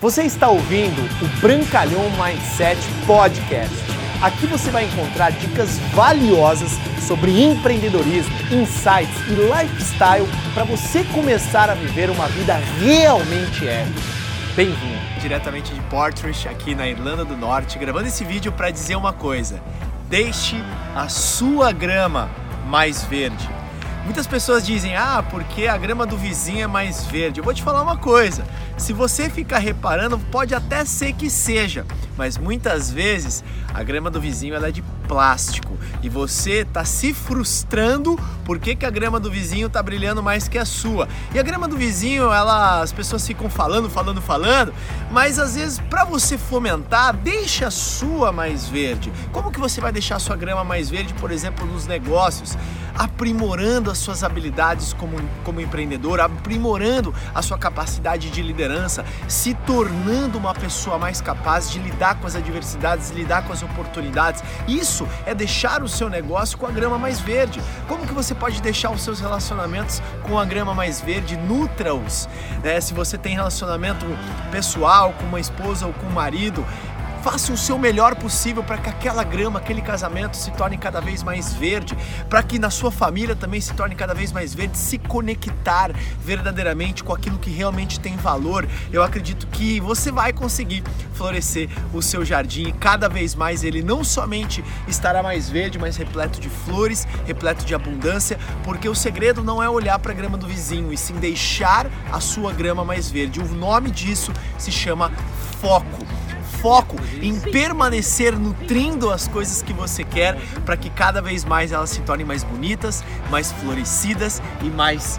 Você está ouvindo o Brancalhão Mindset Podcast. Aqui você vai encontrar dicas valiosas sobre empreendedorismo, insights e lifestyle para você começar a viver uma vida realmente épica. Bem-vindo! Diretamente de Portrush, aqui na Irlanda do Norte, gravando esse vídeo para dizer uma coisa: deixe a sua grama mais verde. Muitas pessoas dizem, ah, porque a grama do vizinho é mais verde. Eu vou te falar uma coisa: se você ficar reparando, pode até ser que seja, mas muitas vezes a grama do vizinho é de plástico e você está se frustrando porque que a grama do vizinho está brilhando mais que a sua. E a grama do vizinho, ela, as pessoas ficam falando, falando, falando, mas às vezes para você fomentar, deixa a sua mais verde. Como que você vai deixar a sua grama mais verde, por exemplo, nos negócios? Aprimorando as suas habilidades como, como empreendedor, aprimorando a sua capacidade de liderança, se tornando uma pessoa mais capaz de lidar com as adversidades, lidar com as oportunidades. Isso é deixar o seu negócio com a grama mais verde. Como que você pode deixar os seus relacionamentos com a grama mais verde? Nutra-os. Né? Se você tem relacionamento pessoal com uma esposa ou com um marido, Faça o seu melhor possível para que aquela grama, aquele casamento se torne cada vez mais verde, para que na sua família também se torne cada vez mais verde, se conectar verdadeiramente com aquilo que realmente tem valor. Eu acredito que você vai conseguir florescer o seu jardim e cada vez mais ele não somente estará mais verde, mas repleto de flores, repleto de abundância, porque o segredo não é olhar para a grama do vizinho, e sim deixar a sua grama mais verde. O nome disso se chama foco foco em permanecer nutrindo as coisas que você quer para que cada vez mais elas se tornem mais bonitas, mais florescidas e mais